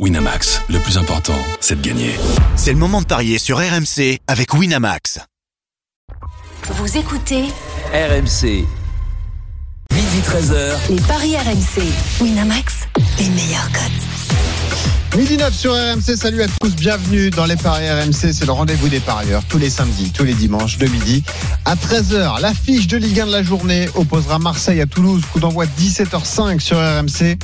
Winamax, le plus important, c'est de gagner. C'est le moment de parier sur RMC avec Winamax. Vous écoutez RMC. Midi 13h. les paris RMC. Winamax, les meilleurs cotes. Midi 9 sur RMC, salut à tous, bienvenue dans les paris RMC, c'est le rendez-vous des parieurs tous les samedis, tous les dimanches de midi à 13h. L'affiche de Ligue 1 de la journée opposera Marseille à Toulouse, coup d'envoi 17h05 sur RMC.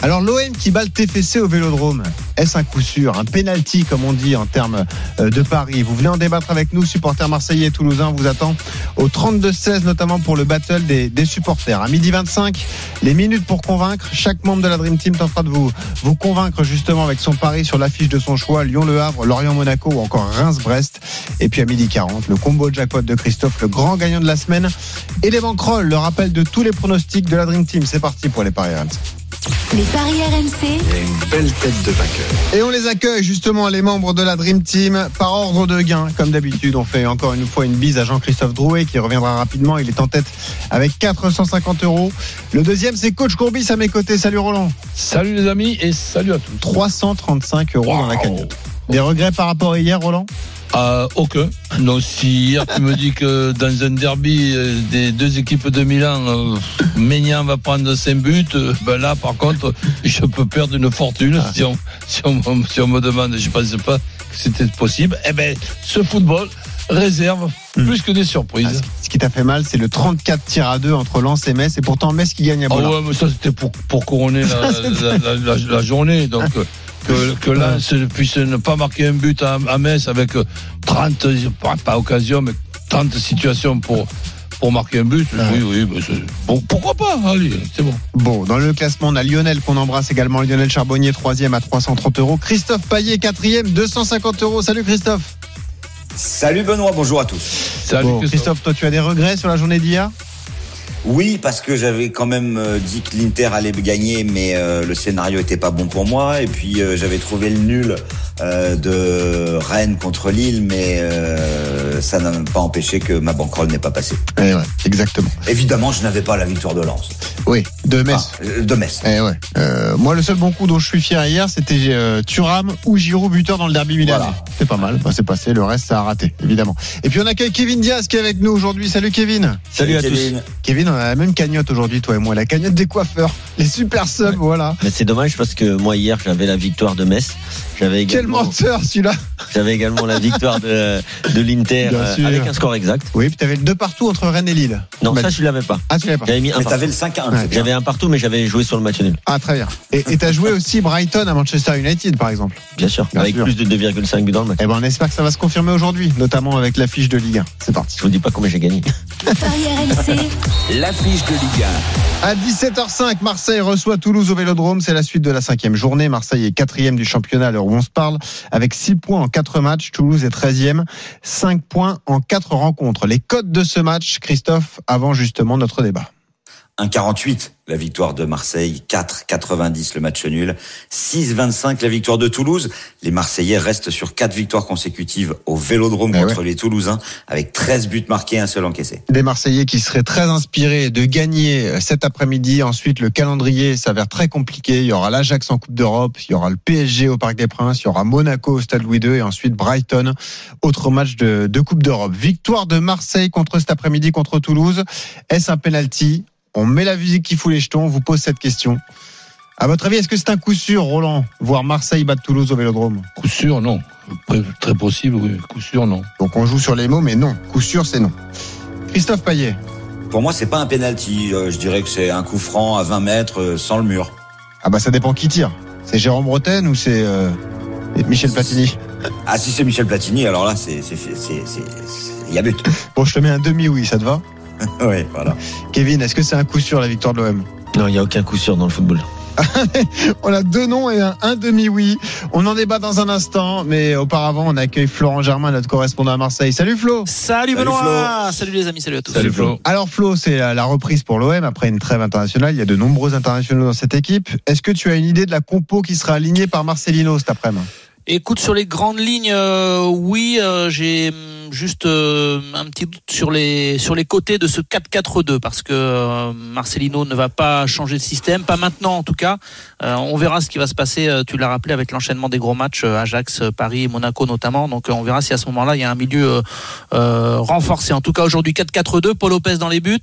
Alors l'OM qui bat le TFC au Vélodrome, est-ce un coup sûr, un penalty comme on dit en termes euh, de paris? Vous venez en débattre avec nous, supporters marseillais et toulousains, on vous attend au 32-16 notamment pour le battle des, des supporters. À midi 25, les minutes pour convaincre, chaque membre de la Dream Team tentera de vous, vous convaincre justement avec son pari sur l'affiche de son choix, Lyon-Le Havre, Lorient-Monaco ou encore Reims-Brest. Et puis à midi 40, le combo jackpot de Christophe, le grand gagnant de la semaine. Et les banquerolles, le rappel de tous les pronostics de la Dream Team. C'est parti pour les paris. Les paris RMC, Et on les accueille justement les membres de la Dream Team par ordre de gain. Comme d'habitude, on fait encore une fois une bise à Jean-Christophe Drouet qui reviendra rapidement. Il est en tête avec 450 euros. Le deuxième, c'est Coach Courbis à mes côtés. Salut Roland. Salut les amis et salut à tous. 335 euros dans la cagnotte. Des regrets par rapport à hier, Roland? Euh, aucun. Donc si hier tu me dis que dans un derby euh, des deux équipes de Milan, euh, Maignan va prendre 5 buts, euh, ben là par contre je peux perdre une fortune si, on, si, on, si on me demande, je pense pas que c'était possible. Eh ben ce football réserve plus que des Ah, surprises. ce- Ce qui t'a fait mal, c'est le 34 tir à 2 entre Lens et Metz. Et pourtant, Metz qui gagne à Ah Bollard. ouais, mais ça c'était pour, pour couronner la, la, la, la- journée. Donc que, que Lens puisse ne pas marquer un but à, à Metz avec euh, 30, pas, pas occasion, mais 30 situations pour, pour marquer un but. Oui, oui, mais c'est- bon, pourquoi pas? Allez, c'est bon. Bon, dans le classement, on a Lionel qu'on embrasse également. Lionel Charbonnier, troisième à 330 euros. Christophe Paillet, quatrième, 250 euros. Salut Christophe. Salut Benoît, bonjour à tous. Salut, Bon. Christophe, toi, tu as des regrets sur la journée d'hier? Oui, parce que j'avais quand même euh, dit que l'Inter allait gagner, mais euh, le scénario était pas bon pour moi. Et puis euh, j'avais trouvé le nul euh, de Rennes contre Lille, mais euh, ça n'a pas empêché que ma bankroll n'ait pas passé. Eh ouais, exactement. Évidemment, je n'avais pas la victoire de Lens. Oui, de Metz. Ah, euh, de Metz. Eh ouais. Euh, moi, le seul bon coup dont je suis fier hier, c'était euh, Thuram ou Giroud buteur dans le derby milanais. Voilà. C'est pas mal. Bah, c'est passé. Le reste, ça a raté, évidemment. Et puis, on accueille Kevin Diaz qui est avec nous aujourd'hui. Salut Kevin. Salut à Kevin. Kevin, on a la même cagnotte aujourd'hui, toi et moi. La cagnotte des coiffeurs. Les super subs, voilà. Mais c'est dommage parce que moi hier j'avais la victoire de Metz, j'avais également, menteur, celui-là. j'avais également la victoire de, de l'Inter euh, avec un score exact. Oui, puis t'avais le deux partout entre Rennes et Lille. Non, ça je l'avais pas. Ah, tu l'avais pas. J'avais mis un Mais partout. le 5 à 1. Ouais, c'est bien. J'avais un partout, mais j'avais joué sur le match nul, Ah, très bien. Et et t'as joué aussi Brighton à Manchester United, par exemple. bien sûr, Bien avec sûr. plus de 2,5 buts dans le match. Eh ben, on espère que ça va se confirmer aujourd'hui, notamment avec l'affiche de Ligue 1. C'est parti. Je vous dis pas combien j'ai gagné. L'affiche de Ligue À 17h05, Marseille reçoit Toulouse au Vélodrome. C'est la suite de la cinquième journée. Marseille est quatrième du championnat à l'heure où on se parle, avec 6 points en 4 matchs. Toulouse est 13e, 5 points en 4 rencontres. Les codes de ce match, Christophe, avant justement notre débat. 1,48 la victoire de Marseille, 4,90 le match nul, 6,25 la victoire de Toulouse. Les Marseillais restent sur quatre victoires consécutives au Vélodrome Eh contre les Toulousains, avec 13 buts marqués, un seul encaissé. Des Marseillais qui seraient très inspirés de gagner euh, cet après-midi. Ensuite, le calendrier s'avère très compliqué. Il y aura l'Ajax en Coupe d'Europe, il y aura le PSG au Parc des Princes, il y aura Monaco au Stade Louis II et ensuite Brighton. Autre match de, de Coupe d'Europe. Victoire de Marseille contre cet après-midi contre Toulouse. Est-ce un penalty? On met la musique qui fout les jetons. On vous pose cette question. À votre avis, est-ce que c'est un coup sûr, Roland, voir Marseille battre Toulouse au Vélodrome? Coup sûr, non. Très- possible, oui. Coup sûr, non. Donc on joue sur les mots, mais non. Coup sûr, c'est non. Christophe Payet. Pour moi, c'est pas un penalty. Euh, Je dirais que c'est un coup franc à 20 mètres euh, sans le mur. Ah bah ça dépend qui tire. C'est Jérôme Bretagne ou c'est euh, Michel Platini? Ah, si c'est Michel Platini, alors là, c'est- il y a but. Bon, je te mets un demi oui, ça te va? oui, voilà. Kevin, est-ce que c'est un coup sûr la victoire de l'OM Non, il y a aucun coup sûr dans le football. On a deux noms et un, un demi oui. On en débat dans un instant, mais auparavant on accueille Florent Germain, notre correspondant à Marseille. Salut Flo. Salut Salut Benoît Salut les amis, salut à tous. Salut Flo. Alors Flo, c'est la, reprise pour l'OM après une trêve internationale. Il y a de nombreux internationaux dans cette équipe. Est-ce que tu as une idée de la compo qui sera alignée par Marcelino cet après-midi? Écoute, sur les grandes lignes, euh, oui, euh, j'ai juste euh, un petit doute sur les sur les côtés de ce 4-4-2 parce que euh, Marcelino ne va pas changer de système, pas maintenant en tout cas. Euh, on verra ce qui va se passer. tu l'as rappelé avec l'enchaînement des gros matchs Ajax, Paris, Monaco notamment. Donc on verra si à ce moment-là il y a un milieu renforcé. En tout cas aujourd'hui 4-4-2, Paul Lopez dans les buts,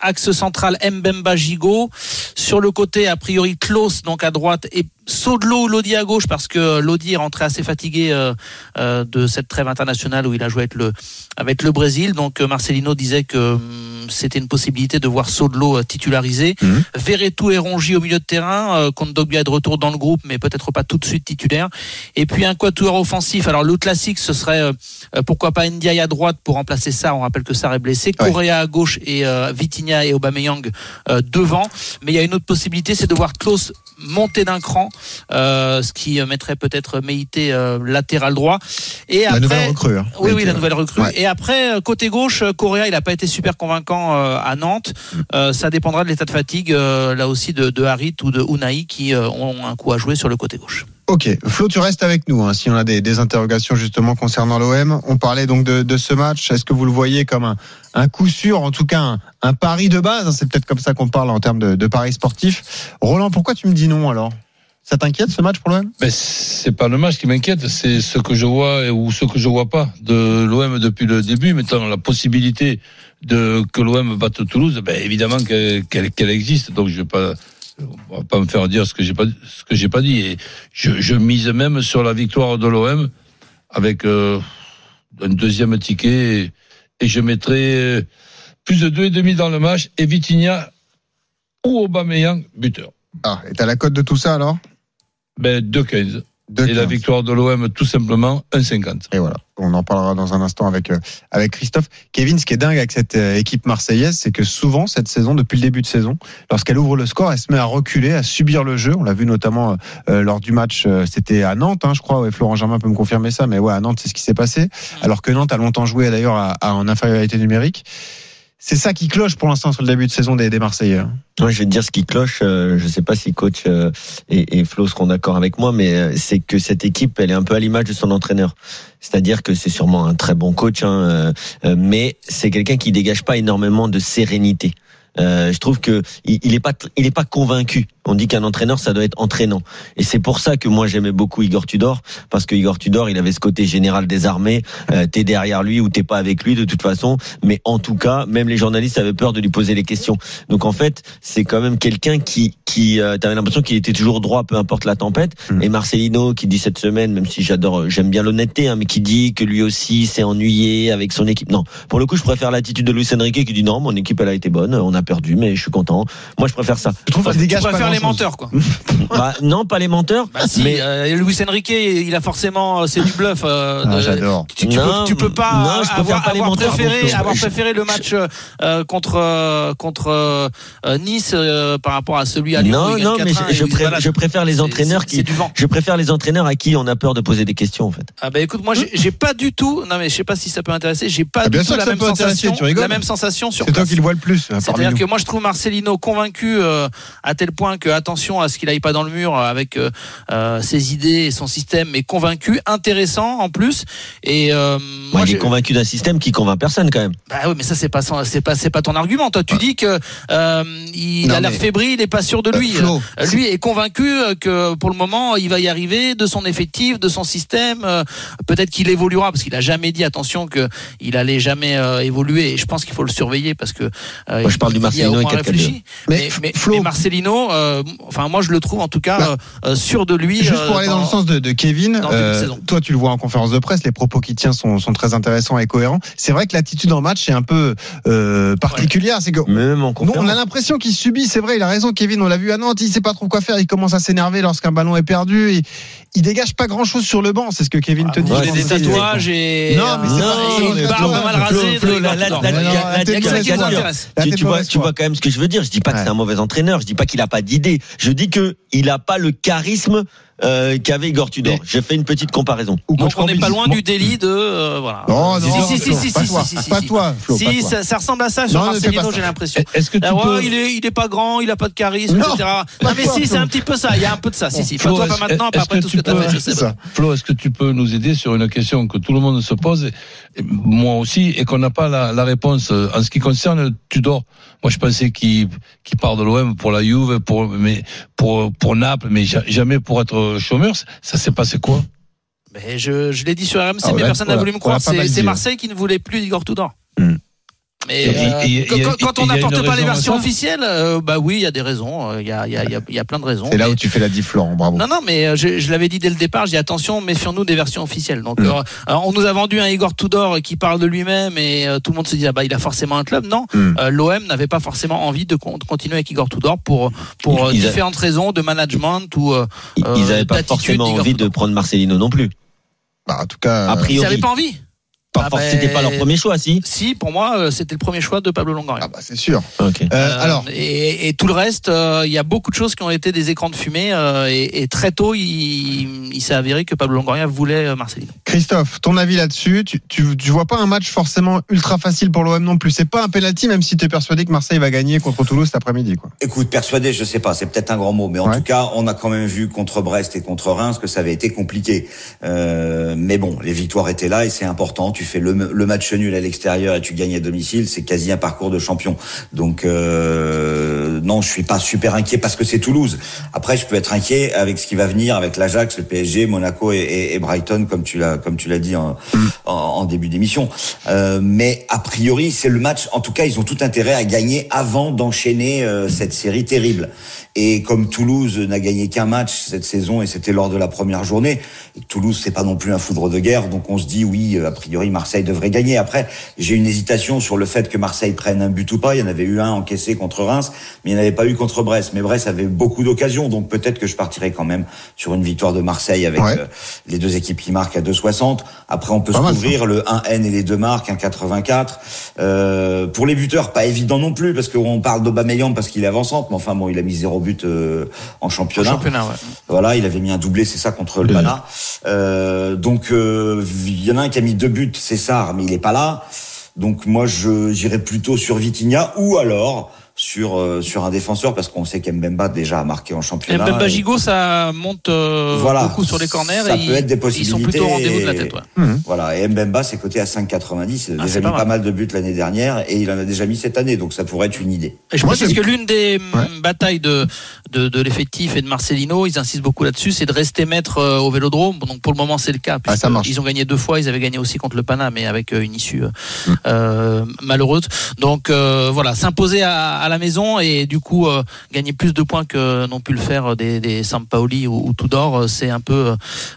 axe central Mbemba Gigot. Sur le côté a priori Klaus donc à droite et Sodlo Lodi à gauche parce que Lodi est rentré assez fatigué euh, euh, de cette trêve internationale où il a joué avec le avec le Brésil. Donc euh, Marcelino disait que hum, c'était une possibilité de voir euh, titularisé. Mhm. Verretou et Rongi au milieu de terrain. Euh, Kondogbia est de retour dans le groupe, mais peut-être pas tout de suite titulaire. Et puis un quatuor offensif. Alors le classique, ce serait euh, euh, pourquoi pas Ndiaye à droite pour remplacer Sarr. On rappelle que Sarr est blessé. Ouais. Correa à gauche et euh, Vitinha et Aubameyang euh, devant. Mais il y a une autre possibilité, c'est de voir Klaus monter d'un cran, euh, ce qui mettrait peut-être Meïté euh, latéral droit. Et La après, nouvelle recrue. hein. oui, la nouvelle recrue. Ouais. Et après, euh, côté gauche, Correa, il n'a pas été super convaincant à Nantes. Ça dépendra de l'état de fatigue, là aussi, de, de Harit ou de Unai qui ont un coup à jouer sur le côté gauche. Ok, Flo, tu restes avec nous. Hein, si on a des, des interrogations justement concernant l'OM, on parlait donc de, de ce match. Est-ce que vous le voyez comme un, un coup sûr, en tout cas un, un pari de base hein, C'est peut-être comme ça qu'on parle en termes de, de paris sportif. Roland, pourquoi tu me dis non alors? Ça t'inquiète ce match pour l'OM Mais c'est pas le match qui m'inquiète, c'est ce que je vois ou ce que je vois pas de l'OM depuis le début. Mettant la possibilité de que l'OM batte Toulouse, ben évidemment que- qu'elle existe. Donc je vais pas, on va pas me faire dire ce que j'ai pas ce que j'ai pas dit. Et je, je mise même sur la victoire de l'OM avec euh, un deuxième ticket et, et je mettrai euh, plus de deux et demi dans le match et Vitinha ou Aubameyang buteur. Ah, et t'as la cote de tout ça alors? Ben 2-15. De Et la 15. victoire de l'OM, tout simplement, 1,50. Et voilà, on en parlera dans un instant avec euh, avec Christophe. Kevin, ce qui est dingue avec cette euh, équipe marseillaise, c'est que souvent cette saison, depuis le début de saison, lorsqu'elle ouvre le score, elle se met à reculer, à subir le jeu. On l'a vu notamment euh, lors du match, euh, c'était à Nantes, hein, je crois. Ouais, Florent Germain peut me confirmer ça, mais ouais, à Nantes, c'est ce qui s'est passé. Alors que Nantes a longtemps joué d'ailleurs à, à- en infériorité numérique. C'est ça qui cloche pour l'instant sur le début de saison des, des Marseillais. hein. Moi, je vais te dire ce qui cloche. euh, je sais pas si coach euh, et, et Flo seront d'accord avec moi, mais euh, c'est que cette équipe, elle est un peu à l'image de son entraîneur. C'est-à-dire que c'est sûrement un très bon coach, hein, euh, euh, mais c'est quelqu'un qui dégage pas énormément de sérénité. Euh, je trouve que il, il est pas il est pas convaincu. On dit qu'un entraîneur ça doit être entraînant et c'est pour ça que moi j'aimais beaucoup Igor Tudor parce que Igor Tudor il avait ce côté général des armées. Euh, t'es derrière lui ou t'es pas avec lui de toute façon, mais en tout cas même les journalistes avaient peur de lui poser les questions. Donc en fait c'est quand même quelqu'un qui qui euh, t'avais l'impression qu'il était toujours droit peu importe la tempête. Mm. Et Marcelino qui dit cette semaine même si j'adore j'aime bien l'honnêteté hein, mais qui dit que lui aussi s'est ennuyé avec son équipe. Non pour le coup je préfère l'attitude de Luis Enrique qui dit non mon équipe elle a été bonne on a perdu mais je suis content. Moi je préfère ça. Je trouve qu'il Tu dégage pas préfères les menteurs, quoi. Bah, non pas les menteurs Bah si, mais euh, Luis Enrique, il a forcément, euh, c'est du bluff. euh, Ah, J'adore. tu, peux, tu peux pas non, je préfère avoir, pas les avoir menteurs. préféré, Je- avoir je- préféré le match euh, contre euh, contre euh, euh, Nice euh, par rapport à celui à Lyon. non non mais 4-1 je, pré- préfère les entraîneurs qui c'est du vent. je préfère les entraîneurs à qui on a peur de poser des questions en fait. Ah bah écoute, moi j'ai pas du tout. Non mais je sais pas si ça peut intéresser. J'ai pas Ah, du tout la même sensation. La même sensation sur C'est toi qui le vois le plus. hein, C'est-à-dire que moi je trouve Marcelino convaincu euh, à tel point que attention à ce qu'il aille pas dans le mur avec euh, euh, ses idées et son système, mais convaincu, intéressant en plus. Et euh, Moi, il est j'ai- convaincu d'un système qui convainc personne quand même. bah oui, mais ça c'est pas c'est pas c'est pas ton argument. Toi tu dis que euh, il Non, a l'air mais- fébrile, il est pas sûr de lui. Flo, lui est convaincu que pour le moment il va y arriver de son effectif, de son système. euh, Peut-être qu'il évoluera parce qu'il a jamais dit attention que il allait jamais euh, évoluer. Et je pense qu'il faut le surveiller parce que euh, Moi, je parle il- du il a Marcelino au et moins 4-4-2. réfléchi. Mais, Mais, mais, Flo- mais Marcelino, euh, enfin moi je le trouve en tout cas Bah, euh, euh, sûr de lui. Juste euh, pour aller dans le sens de, de Kevin, euh, toi tu le vois en conférence de presse, les propos qu'il tient sont, sont très intéressants et cohérents. C'est vrai que l'attitude en match est un peu euh, particulière. C'est que Même en on a l'impression qu'il subit. C'est vrai, il a raison, Kevin. On l'a vu à Nantes, il sait pas trop quoi faire. Il commence à s'énerver lorsqu'un ballon est perdu. Il, il dégage pas grand chose sur le banc. C'est ce que Kevin te dit. Il Ouais, des tatouages et Non, mais c'est pas- pas tatouages. mal de la- Tu, vois, tu vois quand même ce que je veux dire. Je dis pas que Ouais. c'est un mauvais entraîneur. Je dis pas qu'il a pas Je dis que il a pas le charisme euh, qu'avait Igor Tudor. Mais- J'ai fait une petite comparaison. Donc on n'est pas loin du délit de euh, voilà. Non, non, Si, si, si, pas si, toi, si, si, pas si. toi, Flo, pas Si, toi. ça, ressemble à ça sur Marcelino, j'ai l'impression. Est-ce que tu Ah il est, il est pas grand, il a pas de charisme, Non, etc. Non mais toi, si, c'est un petit peu ça. Il y a un peu de ça. Si, si. Pas Flo, toi, pas est-ce- maintenant, pas après que tout ce tu que t'as peux- fait, je c'est sais ça. pas. Flo, est-ce que tu peux nous aider sur une question que tout le monde se pose, et moi aussi, et qu'on n'a pas la, la réponse euh, en ce qui concerne Tudor? Moi, je pensais qu'il part de l'OM pour la Juve, pour mais pour pour Naples, mais ja- jamais pour être chômeur. Ça s'est passé quoi Mais je, je l'ai dit sur RMC, Ah, mais personne n'a voilà. voulu me croire. C'est hein. Marseille qui ne voulait plus d'Igor Tudor. Hmm. Mais Et- et- et- quand- et- on n'apporte pas les versions officielles, euh, bah oui, il y a des raisons. Il y a, il y a, il y a- il y a plein de raisons. C'est là où tu fais la diff, Florent. Bravo. Non, non, mais euh, je, je l'avais dit dès le départ, j'ai dit attention, méfions-nous des versions officielles. Donc, Mm. euh, alors, on nous a vendu un Igor Tudor qui parle de lui-même et euh, tout le monde se dit, ah bah, il a forcément un club. Non, Mm. Euh, l'OM n'avait pas forcément envie de, con- de continuer avec Igor Tudor pour, pour euh, Ils a- différentes raisons de management ou. euh, Ils Euh, n'avaient pas forcément envie de prendre Marcelino non plus. Bah, en tout cas, A euh, ils priori, n'avaient pas envie. Pas Ah ben- c'était pas leur premier choix, si. Si, pour moi, euh, c'était le premier choix de Pablo Longoria. ah bah, c'est sûr. Ok. Euh, Euh, alors, et, et tout le reste, euh, il y a beaucoup de choses qui ont été des écrans de fumée euh, et, et très tôt, il, il s'est avéré que Pablo Longoria voulait Marcelino. Christophe, ton avis là-dessus tu, tu, tu vois pas un match forcément ultra facile pour l'OM non plus? C'est pas un penalty, même si tu es persuadé que Marseille va gagner contre Toulouse cet après-midi. Quoi. Écoute, persuadé, je sais pas, c'est peut-être un grand mot, mais en Ouais. tout cas, on a quand même vu contre Brest et contre Reims que ça avait été compliqué. Euh, mais bon, les victoires étaient là et c'est important. Tu fais le, match nul à l'extérieur et tu gagnes à domicile, c'est quasi un parcours de champion. Donc euh, non, je suis pas super inquiet parce que c'est Toulouse. Après, je peux être inquiet avec ce qui va venir, avec l'Ajax, le PSG, Monaco et, Brighton, comme tu l'as comme tu l'as dit en début d'émission. Euh, mais a priori, c'est le match. En tout cas, ils ont tout intérêt à gagner avant d'enchaîner euh, cette série terrible. Et comme Toulouse n'a gagné qu'un match cette saison, et c'était lors de la première journée, Toulouse, c'est pas non plus un foudre de guerre, donc on se dit, oui, a priori, Marseille devrait gagner. Après, j'ai une hésitation sur le fait que Marseille prenne un but ou pas. Il y en avait eu un encaissé contre Reims, mais il n'y en avait pas eu contre Brest. Mais Brest avait beaucoup d'occasions, donc peut-être que je partirai quand même sur une victoire de Marseille avec euh, les deux équipes qui marquent à 2,60. Après, on peut se couvrir le 1N et les deux marques, 1,84. Euh, pour les buteurs, pas évident non plus, parce qu'on parle d'Aubameyang parce qu'il est avançant, mais enfin bon, il a mis 0 euh, en championnat. Voilà, il avait mis un doublé, c'est ça, contre le Ghana. Euh, donc, euh, il y en a un qui a mis deux buts, c'est ça, mais il est pas là. Donc moi, je j'irai plutôt sur Vitinha ou alors sur euh, sur un défenseur parce qu'on sait qu'Mbemba déjà a marqué en Et championnat. Mbemba Et- Gigot, ça monte euh, Voilà. beaucoup sur les corners Ça et peut être des ils sont possibilités. plutôt au rendez-vous de la tête. Ouais. Voilà, et Mbemba, c'est coté à 5,90. Il a Ah, déjà mis pas pas mal. de buts l'année dernière et il en a déjà mis cette année, donc ça pourrait être une idée. Et je Moi, précise j'aime- que l'une des Ouais. batailles de, de, de l'effectif et de Marcelino, ils insistent beaucoup là-dessus, c'est de rester maître euh, au Vélodrome. Donc pour le moment, c'est le cas. Ah, ça marche. Ils ont gagné deux fois, ils avaient gagné aussi contre le Pana, mais avec une issue euh, Mm. euh, malheureuse. Donc euh, voilà, s'imposer à, à la maison et du coup euh, gagner plus de points que n'ont pu le faire des, des Sampaoli ou, ou Tudor, euh, c'est un peu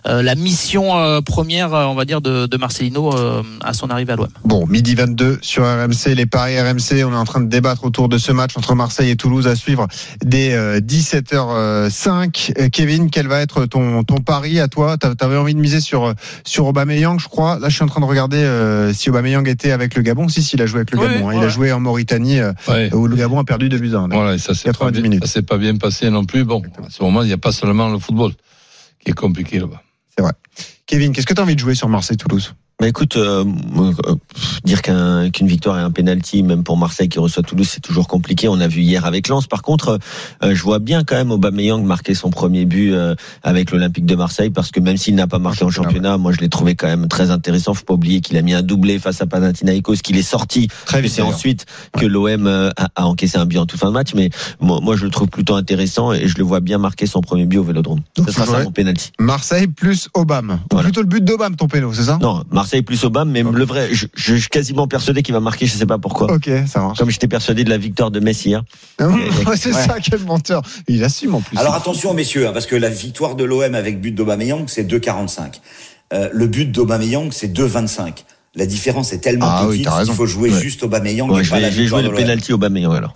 euh, la mission euh, première, euh, on va dire, de, de Marcelino euh, à son arrivée à l'OM. Bon, midi 22 sur RMC, les paris RMC. On est en train de débattre autour de ce match entre Marseille et Toulouse à suivre dès euh, 17h05. Euh, Kevin, quel va être ton, ton pari à toi? T'a- T'avais envie de miser sur, euh, sur Aubameyang, je crois. Là, je suis en train de regarder euh, si Aubameyang était avec le Gabon. Si, si, il a joué avec le Oui, Gabon. hein. Il ouais. a joué en Mauritanie euh, Ouais. où le Gabon a perdu 2 buts à 1. Voilà, et ça s'est pas 90 bien, minutes. ça s'est pas bien passé non plus. Bon, à ce moment, il n'y a pas seulement le football qui est compliqué là-bas. Kevin, qu'est-ce que tu as envie de jouer sur Marseille-Toulouse? Bah écoute, euh, euh, dire qu'un- qu'une victoire et un penalty, même pour Marseille qui reçoit Toulouse, c'est toujours compliqué. On a vu hier avec Lens. Par contre, euh, je vois bien quand même Aubameyang marquer son premier but euh, avec l'Olympique de Marseille, parce que même s'il n'a pas marqué en championnat, moi je l'ai trouvé quand même très intéressant. Faut pas oublier qu'il a mis un doublé face à Panathinaikos, qu'il est sorti. Très vite. c'est d'ailleurs. ensuite que l'OM euh, a, a encaissé un but en toute fin de match, mais moi, moi je le trouve plutôt intéressant et je le vois bien marquer son premier but au Vélodrome. Donc, Ce sera ça mon penalty. Marseille plus Obama. Ou Voilà. plutôt le but d'Obama, ton péno, c'est ça? Non, Marseille plus Obama, mais le vrai, je, je suis quasiment persuadé qu'il va marquer, je sais pas pourquoi. Ok, ça marche. Comme j'étais persuadé de la victoire de Messi. Ouais, c'est Ouais. ça, quel menteur. Il assume en plus. Alors attention messieurs, hein, parce que la victoire de l'OM avec but d'Aubameyang, c'est 2,45. Euh, le but d'Aubameyang, c'est 2,25. La différence est tellement Ah oui, petite t'as raison. qu'il faut jouer Ouais. juste Aubameyang Ouais, et je vais, je vais jouer le penalty Aubameyang alors.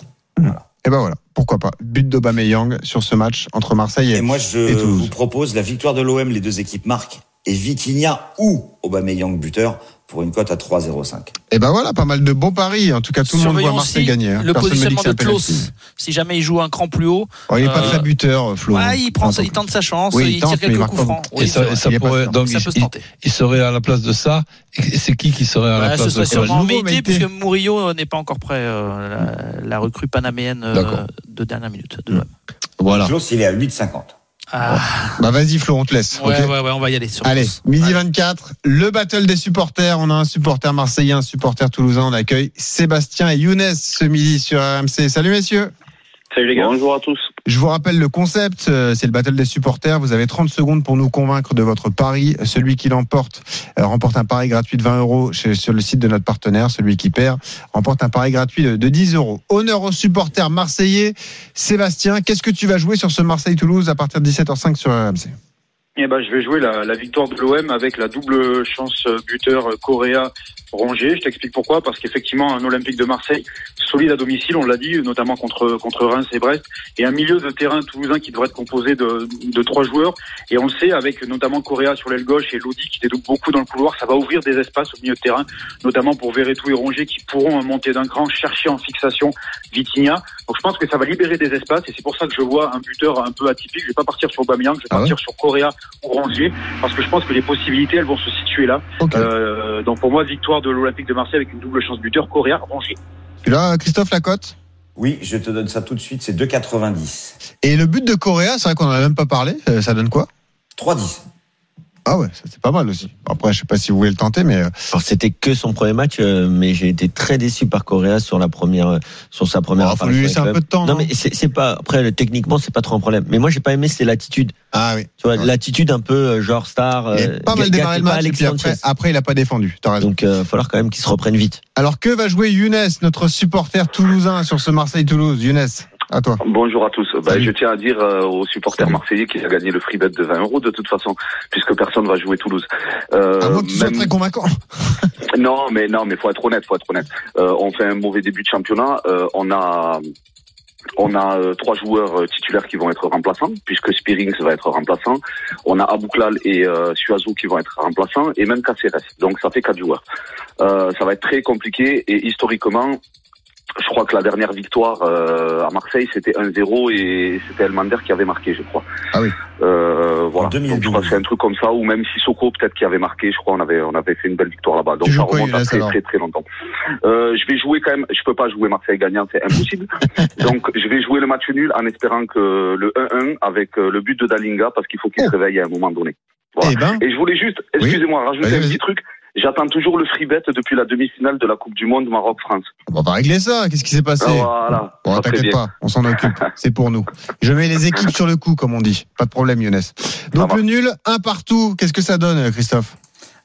Et ben voilà, pourquoi pas. But d'Aubameyang sur ce match entre Marseille et, Et moi, je vous propose la victoire de l'OM, les deux équipes marquent et Vitinha ou Aubameyang buteur pour une cote à 3,05. Et ben voilà, pas mal de bons paris. En tout cas, tout le monde voit Marseille aussi gagner. hein. le Personne positionnement de. Klaus. Si jamais il joue un cran plus haut, Oh, il est pas Euh, très buteur, Flo. ouais, il prend, il tente sa chance, Oui, il il, tente, mais tire quelques coups francs. Et ça, et ça Il pourrait, donc, ça il, peut se tenter. il serait à la place de ça. Et c'est qui qui serait à la Bah, place ce serait de Klaus sûrement Nouveau, Méité, Méité. puisque Murillo euh, n'est pas encore prêt, euh, la, la recrue panaméenne euh, de dernière minute. De. Voilà. Klaus, il est à 8,50. Ah, Bah vas-y, Flo, on te laisse. ouais, ouais, ouais, on va y aller. Sur Allez, midi Allez. 24, le battle des supporters. On a un supporter marseillais, un supporter toulousain. On accueille Sébastien et Younes ce midi sur RMC. Salut messieurs. Salut les gars. Bonjour à tous. Je vous rappelle le concept, euh, c'est le battle des supporters. Vous avez 30 secondes pour nous convaincre de votre pari. Celui qui l'emporte euh, remporte un pari gratuit de 20 euros sur le site de notre partenaire. Celui qui perd remporte un pari gratuit de 10 euros. Honneur aux supporters marseillais. Sébastien, qu'est-ce que tu vas jouer sur ce Marseille-Toulouse à partir de 17h05 sur RMC Eh ben, je vais jouer la, la victoire de l'OM avec la double chance buteur Correa Rongier. Je t'explique pourquoi. Parce qu'effectivement, un Olympique de Marseille solide à domicile, on l'a dit, notamment contre contre Reims et Brest, et un milieu de terrain toulousain qui devrait être composé de, de trois joueurs. Et on le sait, avec notamment Correa sur l'aile gauche et Lodi qui dédouble beaucoup dans le couloir, ça va ouvrir des espaces au milieu de terrain, notamment pour Verretou et Rongier qui pourront monter d'un cran, chercher en fixation Vitinha. Donc je pense que ça va libérer des espaces et c'est pour ça que je vois un buteur un peu atypique. Je vais pas partir sur Aubameyang, je vais Ah ouais partir sur Correa ou Rongier parce que je pense que les possibilités elles vont se situer là. Euh, donc pour moi victoire de l'Olympique de Marseille avec une double chance buteur Correa Rongier. Tu l'as, Christophe Lacotte Oui, je te donne ça tout de suite, c'est 2,90. Et le but de Correa, c'est vrai qu'on en a même pas parlé. euh, Ça donne quoi? 3,10. Ah ouais, c'est pas mal aussi. Après, je sais pas si vous voulez le tenter, mais euh, Alors c'était que son premier match, euh, mais j'ai été très déçu par Correa sur la première, euh, sur sa première. Bon, faut lui laisser un peu de temps. Non, non mais c'est pas après techniquement c'est pas trop un problème. Mais moi j'ai pas aimé c'est l'attitude. ah oui. Tu vois Ouais. l'attitude un peu euh, genre star. Il a euh, pas mal démarré le match, et puis après, après, il a pas défendu. T'as raison. Donc il va falloir quand même qu'il se reprenne vite. Alors, que va jouer Younes, notre supporter toulousain, sur ce Marseille-Toulouse Younes, à toi. Bonjour à tous. Bah, je tiens à dire euh, aux supporters Salut. marseillais qu'il a gagné le free bet de 20 euros de toute façon, puisque personne va jouer Toulouse. Euh, à moins que tu sois même- très convaincant. Non, mais non, mais faut être honnête, faut être honnête. Euh, on fait un mauvais début de championnat. Euh, on a on a euh, trois joueurs euh, titulaires qui vont être remplaçants, puisque Spearings va être remplaçant. On a Abouklal et euh, Suazo qui vont être remplaçants, et même Caceres. Donc ça fait quatre joueurs. Euh, ça va être très compliqué, et historiquement, je crois que la dernière victoire euh, à Marseille, c'était 1-0 et c'était Elmander qui avait marqué, je crois. Ah oui. Euh, voilà. En 2012. Donc je crois que c'est un truc comme ça, ou même Sissoko peut-être qui avait marqué, je crois on avait on avait fait une belle victoire là-bas. Donc Tu ça quoi, remonte à très très très longtemps. Euh, je vais jouer quand même, je peux pas jouer Marseille gagnant, c'est impossible. Donc je vais jouer le match nul en espérant que le 1-1 avec euh, le but de Dalinga parce qu'il faut qu'il Oh. se réveille à un moment donné. Voilà. Eh ben, Et je voulais juste, excusez-moi, rajouter un petit truc. J'attends toujours le free bet depuis la demi-finale de la Coupe du Monde Maroc-France. on va régler ça. Qu'est-ce qui s'est passé Ah, voilà. Bon, t'inquiète pas, on s'en occupe. C'est pour nous. Je mets les équipes sur le coup, comme on dit. Pas de problème, Younes. Donc le nul, un partout. Qu'est-ce que ça donne, Christophe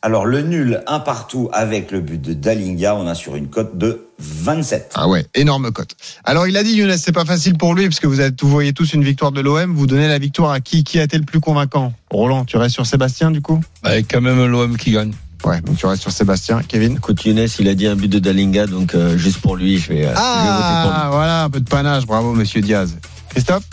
Alors le nul, un partout avec le but de Dalinga, on a sur une cote de 27. Ah ouais, énorme cote. Alors il a dit Younes, c'est pas facile pour lui parce que vous, êtes, vous voyez tous une victoire de l'OM. Vous donnez la victoire à qui? Qui a été le plus convaincant? Roland, tu restes sur Sébastien du coup? Avec quand même l'OM qui gagne. Ouais, donc tu restes sur Sébastien. Kevin Écoute Younes il a dit un but de Dalinga donc euh, juste pour lui je vais, euh, je vais voter pour lui. Ah, voilà, un peu de panache. Bravo, monsieur Diaz. Christophe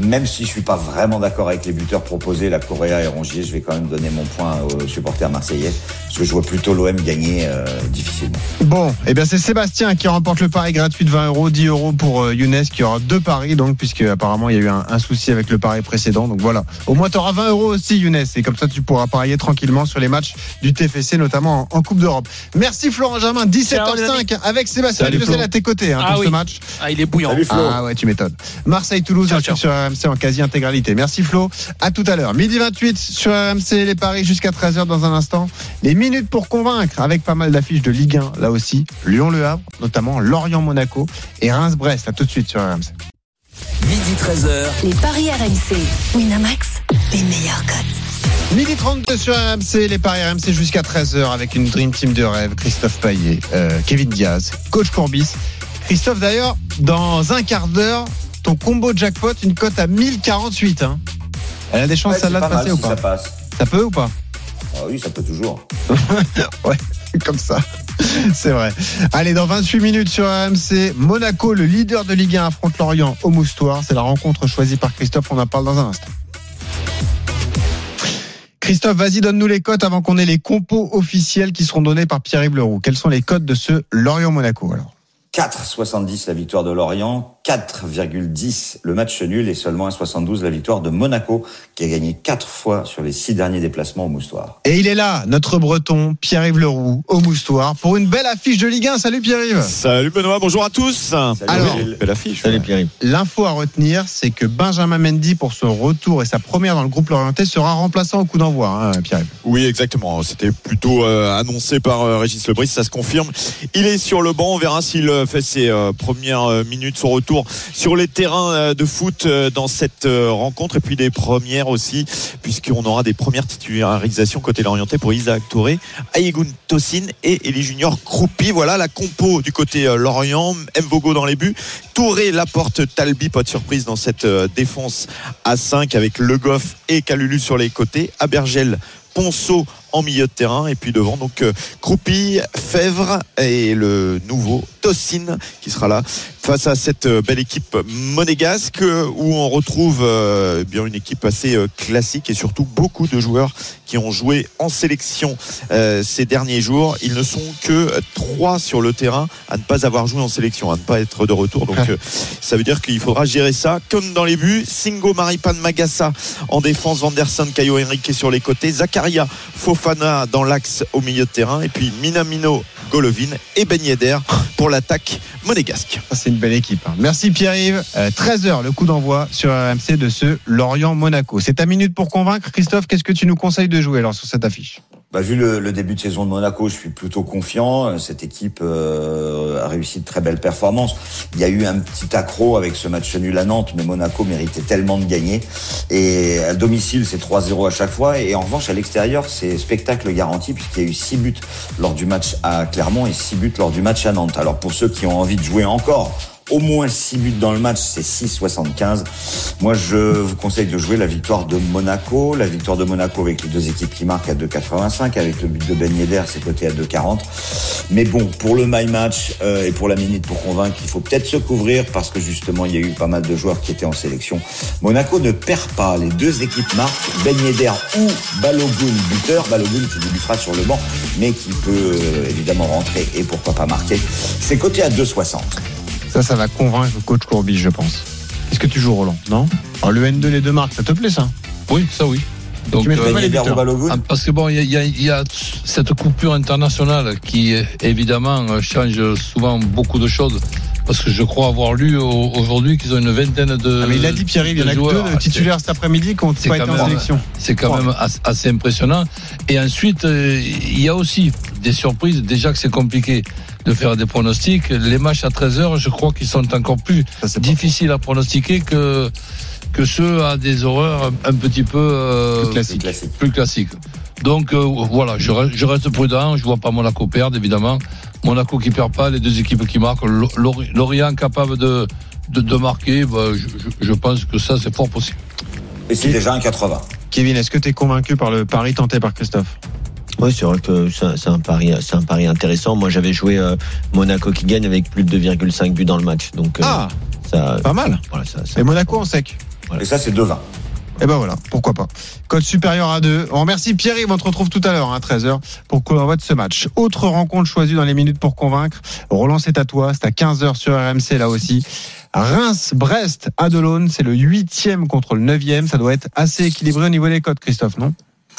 Même si je suis pas vraiment d'accord avec les buteurs proposés, la Correa et Rongier, je vais quand même donner mon point aux supporters marseillais parce que je vois plutôt l'OM gagner euh, difficilement. Bon, eh bien c'est Sébastien qui remporte le pari gratuit de 20 euros, 10 euros pour euh, Younes qui aura deux paris donc puisque apparemment il y a eu un, un souci avec le pari précédent. Donc voilà, au moins tu auras 20 euros aussi Younes et comme ça tu pourras parier tranquillement sur les matchs du TFC notamment en, en Coupe d'Europe. Merci Florent Germain, 17h05 avec Sébastien Flo. à tes côtés hein, Ah pour oui. ce match. Ah, il est bouillant. Salut. Ah ouais, tu m'étonnes. Marseille-Toulouse, sur RMC en quasi-intégralité. Merci Flo. À tout à l'heure. Midi 28 sur RMC, les paris jusqu'à 13h dans un instant. Les minutes pour convaincre avec pas mal d'affiches de Ligue 1 là aussi. Lyon-Le Havre, notamment Lorient-Monaco et Reims-Brest. À tout de suite sur RMC. Midi 13h, Les paris RMC. Winamax, les meilleurs cotes. Midi 32 sur RMC, les paris RMC jusqu'à 13h avec une Dream Team de rêve. Christophe Paillet, euh, Kevin Diaz, Coach Courbis. Christophe d'ailleurs, dans un quart d'heure, ton combo jackpot, une cote à 1048. Hein. Elle a des chances Ouais, celle-là de mal passer ou si pas ça passe. Ça peut ou pas Ah oui, ça peut toujours. Comme ça. C'est vrai. Allez, dans 28 minutes sur AMC, Monaco, le leader de Ligue 1, affronte Lorient au Moustoir. C'est la rencontre choisie par Christophe. On en parle dans un instant. Christophe, vas-y, donne-nous les cotes avant qu'on ait les compos officiels qui seront donnés par Pierre-Yves Leroux. Quels sont les cotes de ce Lorient-Monaco alors? 4,70 la victoire de Lorient, 4,10 le match nul et seulement 1,72 la victoire de Monaco qui a gagné 4 fois sur les 6 derniers déplacements au Moustoir. Et il est là, notre breton, Pierre-Yves Leroux, au Moustoir, pour une belle affiche de Ligue 1. Salut Pierre-Yves Salut Benoît, bonjour à tous. Salut Alors. Belle affiche. Salut Pierre. L'info à retenir, c'est que Benjamin Mendy, pour son retour et sa première dans le groupe Lorientais, sera remplaçant au coup d'envoi, hein, Pierre-Yves. Oui, exactement. C'était plutôt euh, annoncé par euh, Régis Lebris, ça se confirme. Il est sur le banc, on verra s'il euh, fait ses euh, premières euh, minutes, son retour sur les terrains euh, de foot euh, dans cette euh, rencontre. Et puis des premières aussi, puisqu'on aura des premières titularisations côté l'orienté pour Isaac Touré, Ayegun Tosin et Eli Junior Croupi. Voilà la compo du côté Lorient, Mvogo dans les buts, Touré, Laporte, Talbi, pas de surprise dans cette défense à 5 avec Le Goff et Calulu sur les côtés, Abergel, Ponceau en milieu de terrain. Et puis devant donc Croupi, Fèvre et le nouveau Tosin qui sera là face à cette euh, belle équipe monégasque euh, où on retrouve euh, bien une équipe assez classique et surtout beaucoup de joueurs qui ont joué en sélection euh, ces derniers jours. Ils ne sont que trois sur le terrain à ne pas avoir joué en sélection, à ne pas être de retour. Donc euh, ça veut dire qu'il faudra gérer ça. Comme dans les buts, Singo, Maripan, Magassa en défense, Vanderson, Caio Henrique sur les côtés, Zakaria, Fofana dans l'axe au milieu de terrain et puis Minamino, Golovin et Ben Yedder pour l'attaque monégasque. Ça, c'est une belle équipe. hein. Merci Pierre-Yves. Euh, 13h, le coup d'envoi sur RMC de ce Lorient-Monaco. C'est ta minute pour convaincre. Christophe, qu'est-ce que tu nous conseilles de jouer alors sur cette affiche? Bah, vu le, le début de saison de Monaco, je suis plutôt confiant. Cette équipe euh, a réussi de très belles performances. Il y a eu un petit accro avec ce match nul à Nantes, mais Monaco méritait tellement de gagner. Et à domicile, c'est 3-0 à chaque fois. Et en revanche, à l'extérieur, c'est spectacle garanti puisqu'il y a eu 6 buts lors du match à Clermont et 6 buts lors du match à Nantes. Alors pour ceux qui ont envie de jouer encore au moins 6 buts dans le match, c'est 6,75. Moi, je vous conseille de jouer la victoire de Monaco. La victoire de Monaco avec les deux équipes qui marquent à 2,85. Avec le but de Ben Yedder, c'est coté à 2,40. Mais bon, pour le my match euh, et pour la minute pour convaincre, il faut peut-être se couvrir parce que justement, il y a eu pas mal de joueurs qui étaient en sélection. Monaco ne perd pas. Les deux équipes marquent. Ben Yedder ou Balogun, buteur. Balogun qui débutera sur le banc, mais qui peut euh, évidemment rentrer et pourquoi pas marquer. C'est coté à 2,60. Ça, ça va convaincre le coach Courbis, je pense. Qu'est-ce que tu joues, Roland Non Alors, Le N2, les deux marques, ça te plaît ça Oui, ça oui. Donc, Tu euh, pas les buteurs Ah, Parce que bon, il y a, y y cette coupure internationale qui évidemment euh, change souvent beaucoup de choses. Parce que je crois avoir lu au- aujourd'hui qu'ils ont une vingtaine de. Ah, mais il a dit Pierre-Yves, il y en a que deux Ah, de titulaires cet après-midi qui n'ont c'est pas quand été en même- sélection. C'est quand même as- assez impressionnant. Et ensuite, euh, il y a aussi des surprises. Déjà que c'est compliqué de faire des pronostics. Les matchs à 13h, je crois qu'ils sont encore plus Ça, difficiles à pronostiquer que, que ceux à des horreurs un petit peu euh, Plus classiques. classique. plus classique. Donc euh, voilà, je reste, je reste prudent. Je vois pas Monaco perdre, évidemment. Monaco qui perd pas, les deux équipes qui marquent. Lo- Lori- Lorient capable de, de, de marquer, bah, je, je- je pense que ça, c'est fort possible. Et c'est déjà un 80. Kevin, est-ce que tu es convaincu par le pari tenté par Christophe? Oui, c'est vrai que c'est un, pari, c'est un pari intéressant. Moi, j'avais joué euh, Monaco qui gagne avec plus de 2,5 buts dans le match. Donc, euh, Ah, ça, pas mal. voilà, ça, ça- Et Monaco en sec. Et ça, c'est 2,20. Et ben voilà, pourquoi pas. Code supérieur à 2. On remercie Pierre-Yves, on te retrouve tout à l'heure, à 13h, pour qu'on envoie de ce match. Autre rencontre choisie dans les minutes pour convaincre. Roland, c'est à toi. C'est à 15h sur RMC, là aussi. Reims-Brest à Delaune, c'est le huitième contre le neuvième. Ça doit être assez équilibré au niveau des codes, Christophe, non?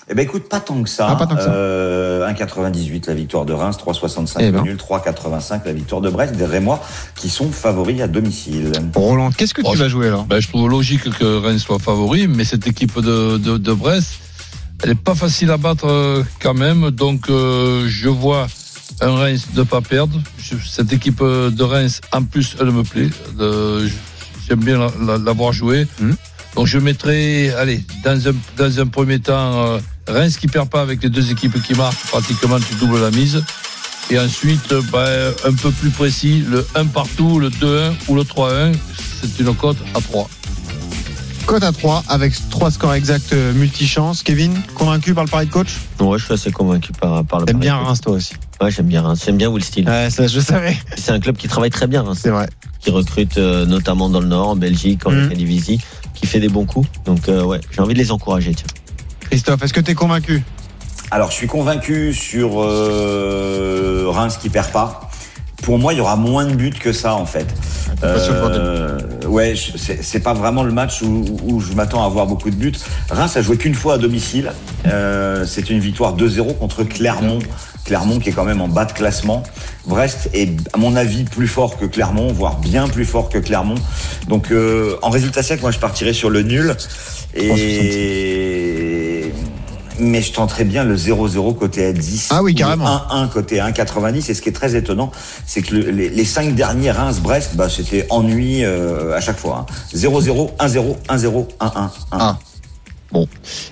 Eh ben écoute, pas tant que ça. Ah, pas tant que ça. Euh, 1,98 la victoire de Reims, 3,65 Eh le ben. nul, 3,85 la victoire de Brest. Des Rémois qui sont favoris à domicile. Roland, qu'est-ce que tu Oh, vas jouer là Ben, je trouve logique que Rennes soit favori, mais cette équipe de, de, de Brest, elle n'est pas facile à battre euh, quand même. Donc, euh, je vois un Reims ne pas perdre. Cette équipe euh, de Reims, en plus, elle me plaît. Euh, J'aime bien la- la- l'avoir joué. Mhm. Donc, je mettrai, allez, dans un, dans un premier temps, euh, Reims qui perd pas avec les deux équipes qui marquent, pratiquement tu doubles la mise. Et ensuite, euh, ben, un peu plus précis, le 1 partout, le 2-1 ou le 3-1, c'est une cote à 3. Cote à 3 avec trois scores exacts euh, multichance. Kevin, convaincu par le pari de coach? Ouais, je suis assez convaincu par, par le T'aimes pari. bien Reims, toi aussi? Ouais, j'aime bien Reims. J'aime bien Will Steele. Ouais, ça, je savais. C'est un club qui travaille très bien, Reims, C'est vrai. qui recrute euh, notamment dans le Nord, en Belgique, en. Eredivisie, qui fait des bons coups. Donc, euh, ouais, j'ai envie de les encourager. Tiens. Christophe, est-ce que tu es convaincu? Alors, je suis convaincu sur euh, Reims qui perd pas. Pour moi, il y aura moins de buts que ça, en fait. Euh, ouais, c'est pas vraiment le match où, où je m'attends à avoir beaucoup de buts. Reims a joué qu'une fois à domicile. Euh, c'est une victoire 2-0 contre Clermont. Clermont qui est quand même en bas de classement. Brest est, à mon avis, plus fort que Clermont, voire bien plus fort que Clermont. Donc, euh, en résultat sec, moi, je partirais sur le nul. Et mais je tenterais bien le 0-0 côté à 10. Ah oui, carrément. 1-1 côté 1,90. Et ce qui est très étonnant, c'est que le- les, les cinq derniers Reims-Brest, bah, c'était ennui euh, à chaque fois. hein. 0-0, 1-0, 1-0, 1-1, 1. Bon.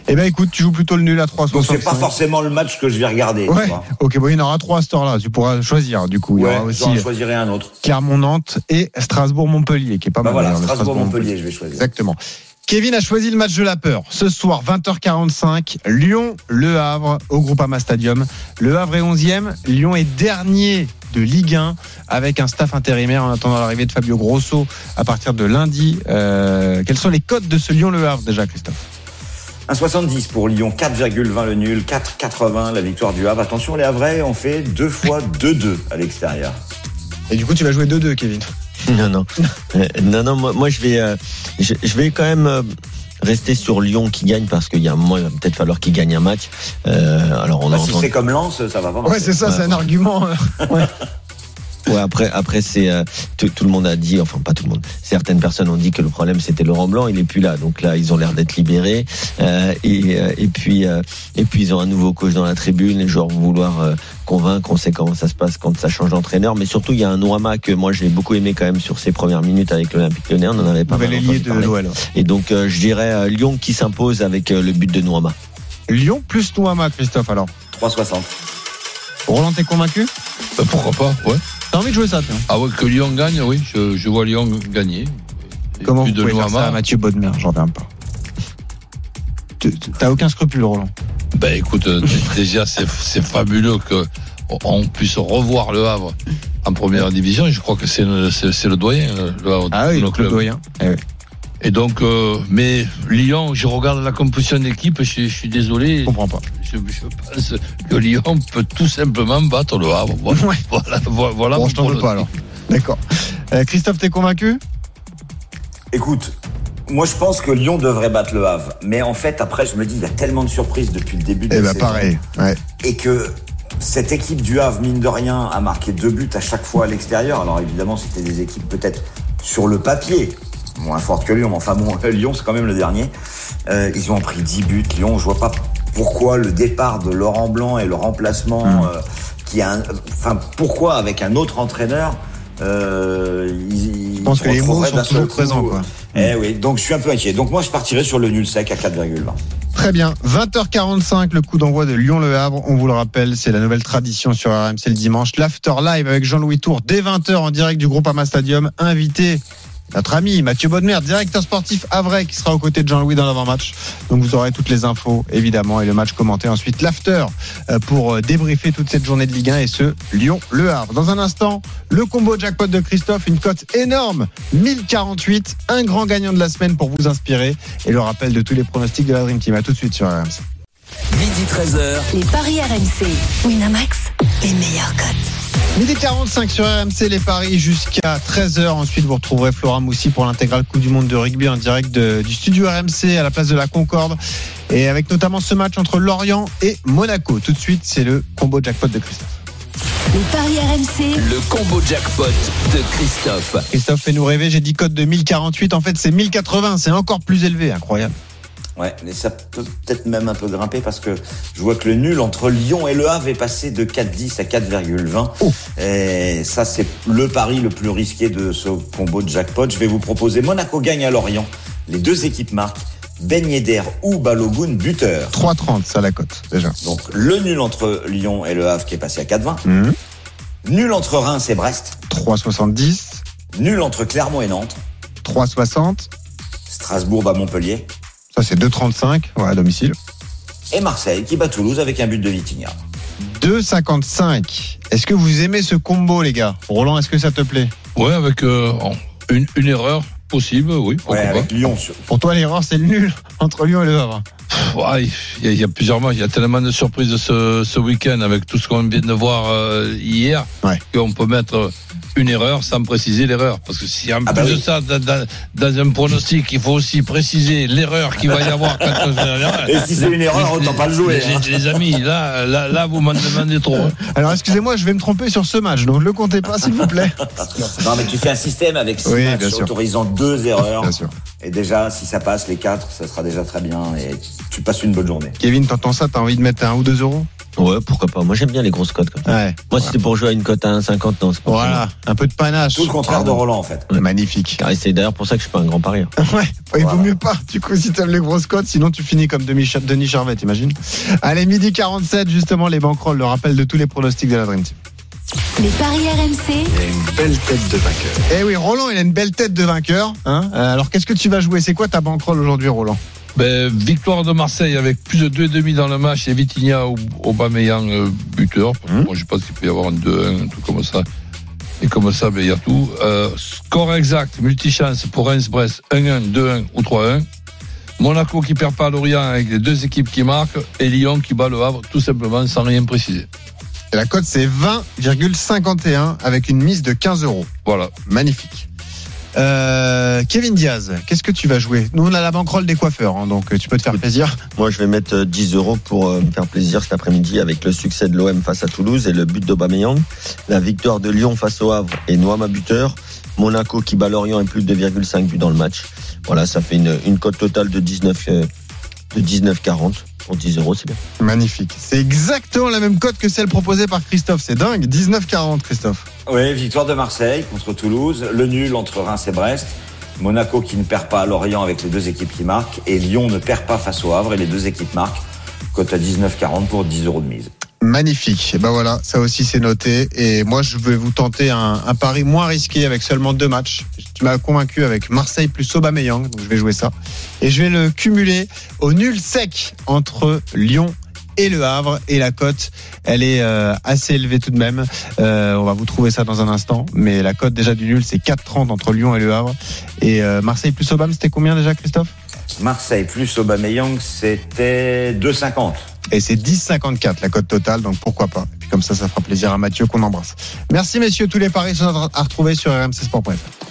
Eh ben écoute, tu joues plutôt le nul à 3,65. Donc c'est pas forcément le match que je vais regarder. Ouais. Ok, bon, il y en aura trois à ce heure-là. Tu pourras choisir. Du coup, il y Ouais, aura aussi j'en choisirai un autre. Clermont-Nantes et Strasbourg-Montpellier, qui est pas Bah mal. voilà, Strasbourg-Montpellier, je vais choisir. Exactement. Kevin a choisi le match de la peur. Ce soir, 20h45, Lyon, Le Havre, au Groupama Stadium. Le Havre est 11e, Lyon est dernier de Ligue 1 avec un staff intérimaire en attendant l'arrivée de Fabio Grosso à partir de lundi. Euh, quels sont les codes de ce Lyon-Le Havre déjà, Christophe? 1,70 pour Lyon, 4,20 le nul, 4,80 la victoire du Havre. Attention, les Havrais ont fait deux fois 2-2 à l'extérieur. Et du coup, tu vas jouer 2-2, Kevin. Non, non. Euh, non, non, moi, moi, je vais, euh, je, je vais quand même euh, rester sur Lyon qui gagne parce qu'il y a un moment, il va peut-être falloir qu'il gagne un match. Euh, alors, on a Bah, si entendu- c'est comme Lens, ça va pas. Ouais, c'est ça, c'est un argument. ouais. Ouais, après, après c'est euh, tout, tout le monde a dit, enfin pas tout le monde, certaines personnes ont dit que le problème c'était Laurent Blanc, il est plus là, donc là ils ont l'air d'être libérés euh, et, euh, et puis euh, et puis ils ont un nouveau coach dans la tribune, les joueurs vont vouloir euh, convaincre, on sait comment ça se passe quand ça change d'entraîneur, mais surtout il y a un Noama que moi j'ai beaucoup aimé quand même sur ses premières minutes avec l'Olympique Lyonnais, on en avait pas mal entendu de parler. Et donc euh, je dirais euh, Lyon qui s'impose avec euh, le but de Noama. Lyon plus Nouama, Christophe, alors. 3,60. Roland, t'es convaincu? Pourquoi pas, ouais. T'as envie de jouer ça, tiens Ah ouais, que Lyon gagne, oui, je, je vois Lyon gagner. Et Comment vous de pouvez faire ça à Mathieu Bodmer J'en reviens pas. T'as aucun scrupule, Roland. Ben écoute, euh, déjà c'est fabuleux que on puisse revoir le Havre en première division. Et je crois que c'est le, le doyen, euh, le Havre. Ah oui, le club clubs. doyen. Eh oui. Et donc, euh, mais Lyon, je regarde la composition d'équipe, je, je suis désolé. Je comprends pas. Je, pense que Lyon peut tout simplement battre le Havre. Voilà, Ouais. voilà, voilà, voilà bon, je t'en veux pas alors. D'accord. Euh, Christophe, t'es convaincu? Écoute, moi je pense que Lyon devrait battre le Havre. Mais en fait, après, je me dis, il y a tellement de surprises depuis le début de Eh la ben saison. pareil. Ouais. Et que cette équipe du Havre, mine de rien, a marqué deux buts à chaque fois à l'extérieur. Alors évidemment, c'était des équipes peut-être sur le papier moins fortes que Lyon. Mais enfin bon, Lyon, c'est quand même le dernier. Euh, ils ont pris 10 buts. Lyon, je vois pas pourquoi le départ de Laurent Blanc et le remplacement Hmm. euh, qui a un- enfin pourquoi avec un autre entraîneur euh, ils, Je pense que les mots sont toujours présents. Quoi. Eh oui, donc je suis un peu inquiet. Donc moi je partirais sur le nul sec à 4,20. Très bien. 20h45, le coup d'envoi de Lyon-Le Havre. On vous le rappelle, c'est la nouvelle tradition sur RMC le dimanche. L'after live avec Jean-Louis Tour dès 20h en direct du groupe Ama Stadium. Invité notre ami Mathieu Bodmer, directeur sportif Havrais, qui sera aux côtés de Jean-Louis dans l'avant-match. Donc vous aurez toutes les infos, évidemment, et le match commenté. Ensuite, l'after euh, pour euh, débriefer toute cette journée de Ligue 1 et ce Lyon-Le Havre. Dans un instant, le combo jackpot de Christophe, une cote énorme, 1048, un grand gagnant de la semaine pour vous inspirer et le rappel de tous les pronostics de la Dream Team. À tout de suite sur RMC. Midi 13h. Les paris RMC. Winamax, les meilleurs cotes. Midi 45 sur RMC, les paris jusqu'à 13h. Ensuite, vous retrouverez Flora Moussi pour l'intégrale Coupe du Monde de rugby en direct de- du studio RMC à la place de la Concorde. Et avec notamment ce match entre Lorient et Monaco. Tout de suite, c'est le combo jackpot de Christophe. Les paris RMC. Le combo jackpot de Christophe. Christophe, fait nous rêver. J'ai dit code de 1048. En fait, c'est 1080. C'est encore plus élevé. Incroyable. Ouais, mais ça peut peut-être même un peu grimper parce que je vois que le nul entre Lyon et Le Havre est passé de 4,10 à 4,20. Et ça, c'est le pari le plus risqué de ce combo de jackpot. Je vais vous proposer Monaco gagne à Lorient. Les deux équipes marquent. Ben Yedder ou Balogun buteur. 3,30, ça la cote, déjà. Donc le nul entre Lyon et Le Havre qui est passé à 4,20. Mhm. Nul entre Reims et Brest. 3,70. Nul entre Clermont et Nantes. 3,60. Strasbourg bat Montpellier. Ça, c'est 2,35. Ouais, à domicile. Et Marseille qui bat Toulouse avec un but de Vitinha. 2,55. Est-ce que vous aimez ce combo, les gars? Roland, est-ce que ça te plaît? Ouais, avec euh, une, une erreur possible, oui. Ouais, pas. avec Lyon sur, Pour toi, l'erreur, c'est le nul entre Lyon et Le Havre. Ouais, il y, y a plusieurs matchs. Il y a tellement de surprises ce, ce week-end avec tout ce qu'on vient de voir euh, hier Ouais. qu'on peut mettre une erreur sans préciser l'erreur. Parce que si en Ah plus bah de oui. ça, dans, dans- dans un pronostic, il faut aussi préciser l'erreur qu'il va y avoir quand on. Et si c'est une erreur, autant pas le jouer, Les, hein. les amis, là, là, là, vous m'en demandez trop. hein. Alors excusez-moi, je vais me tromper sur ce match, donc le comptez pas s'il vous plaît. Non, mais tu fais un système avec six Oui, matchs autorisant deux erreurs. Bien sûr. Et déjà, si ça passe les quatre, ça sera déjà très bien. Et tu passes une bonne journée. Kevin, t'entends ça, t'as envie de mettre un ou deux euros Ouais, pourquoi pas. Moi, j'aime bien les grosses cotes comme ça. Ouais. Moi, si c'est pour jouer à une cote à 1,50, non, c'est pas Voilà, un peu de panache. Tout le contraire de. Roland, en fait. Magnifique. C'est d'ailleurs pour ça que je suis pas un grand parieur. Ouais, il vaut mieux pas. Du coup, si t'aimes les grosses cotes, sinon tu finis comme Denis Char- Denis Charvet, t'imagines Allez, midi 47, justement, les banquerolles, le rappel de tous les pronostics de la Dream Team. Les paris RMC, Belle tête de vainqueur. Eh oui, Roland, il a une belle tête de vainqueur. Hein Euh, alors, qu'est-ce que tu vas jouer? C'est quoi ta banquerolle aujourd'hui, Roland? Ben, victoire de Marseille avec plus de 2,5 dans le match et Vitinha ou Aubameyang euh, buteur. Hum. Moi, je pense qu'il peut y avoir un 2-1, un truc comme ça. Et comme ça, ben, il y a tout. Euh, score exact, multichance pour Reims-Brest, 1-1, 2-1 ou 3-1. Monaco qui perd pas à Lorient avec les deux équipes qui marquent et Lyon qui bat le Havre tout simplement sans rien préciser. Et la cote, c'est 20,51 avec une mise de 15 euros. Voilà. Magnifique. Euh, Kevin Diaz, qu'est-ce que tu vas jouer Nous, on a la banquerolle des coiffeurs, hein, donc euh, tu peux te faire plaisir. Moi, je vais mettre euh, 10 euros pour euh, me faire plaisir cet après-midi avec le succès de l'OM face à Toulouse et le but d'Aubameyang. La victoire de Lyon face au Havre et Noama buteur. Monaco qui bat Lorient et plus de 2,5 buts dans le match. Voilà, ça fait une, une cote totale de 19, euh, de 19,40 pour 10 euros, c'est bien. Magnifique. C'est exactement la même cote que celle proposée par Christophe. C'est dingue. 19,40, Christophe. Oui, victoire de Marseille contre Toulouse, le nul entre Reims et Brest, Monaco qui ne perd pas à Lorient avec les deux équipes qui marquent, et Lyon ne perd pas face au Havre et les deux équipes marquent. Cote à 19,40 pour 10 euros de mise. Magnifique. Et ben voilà, ça aussi c'est noté. Et moi, je vais vous tenter un, un pari moins risqué avec seulement deux matchs. Tu m'as convaincu avec Marseille plus Aubameyang, donc je vais jouer ça. Et je vais le cumuler au nul sec entre Lyon et le Havre. Et la cote, elle est euh, assez élevée tout de même. Euh, on va vous trouver ça dans un instant. Mais la cote déjà du nul, c'est 4,30 entre Lyon et le Havre. Et euh, Marseille plus Aubame, c'était combien déjà, Christophe? Marseille plus Aubameyang, c'était 2,50. Et c'est 10,54 la cote totale, donc pourquoi pas? Et puis comme ça, ça fera plaisir à Mathieu qu'on embrasse. Merci messieurs, tous les paris sont à retrouver sur rmcsport.fr.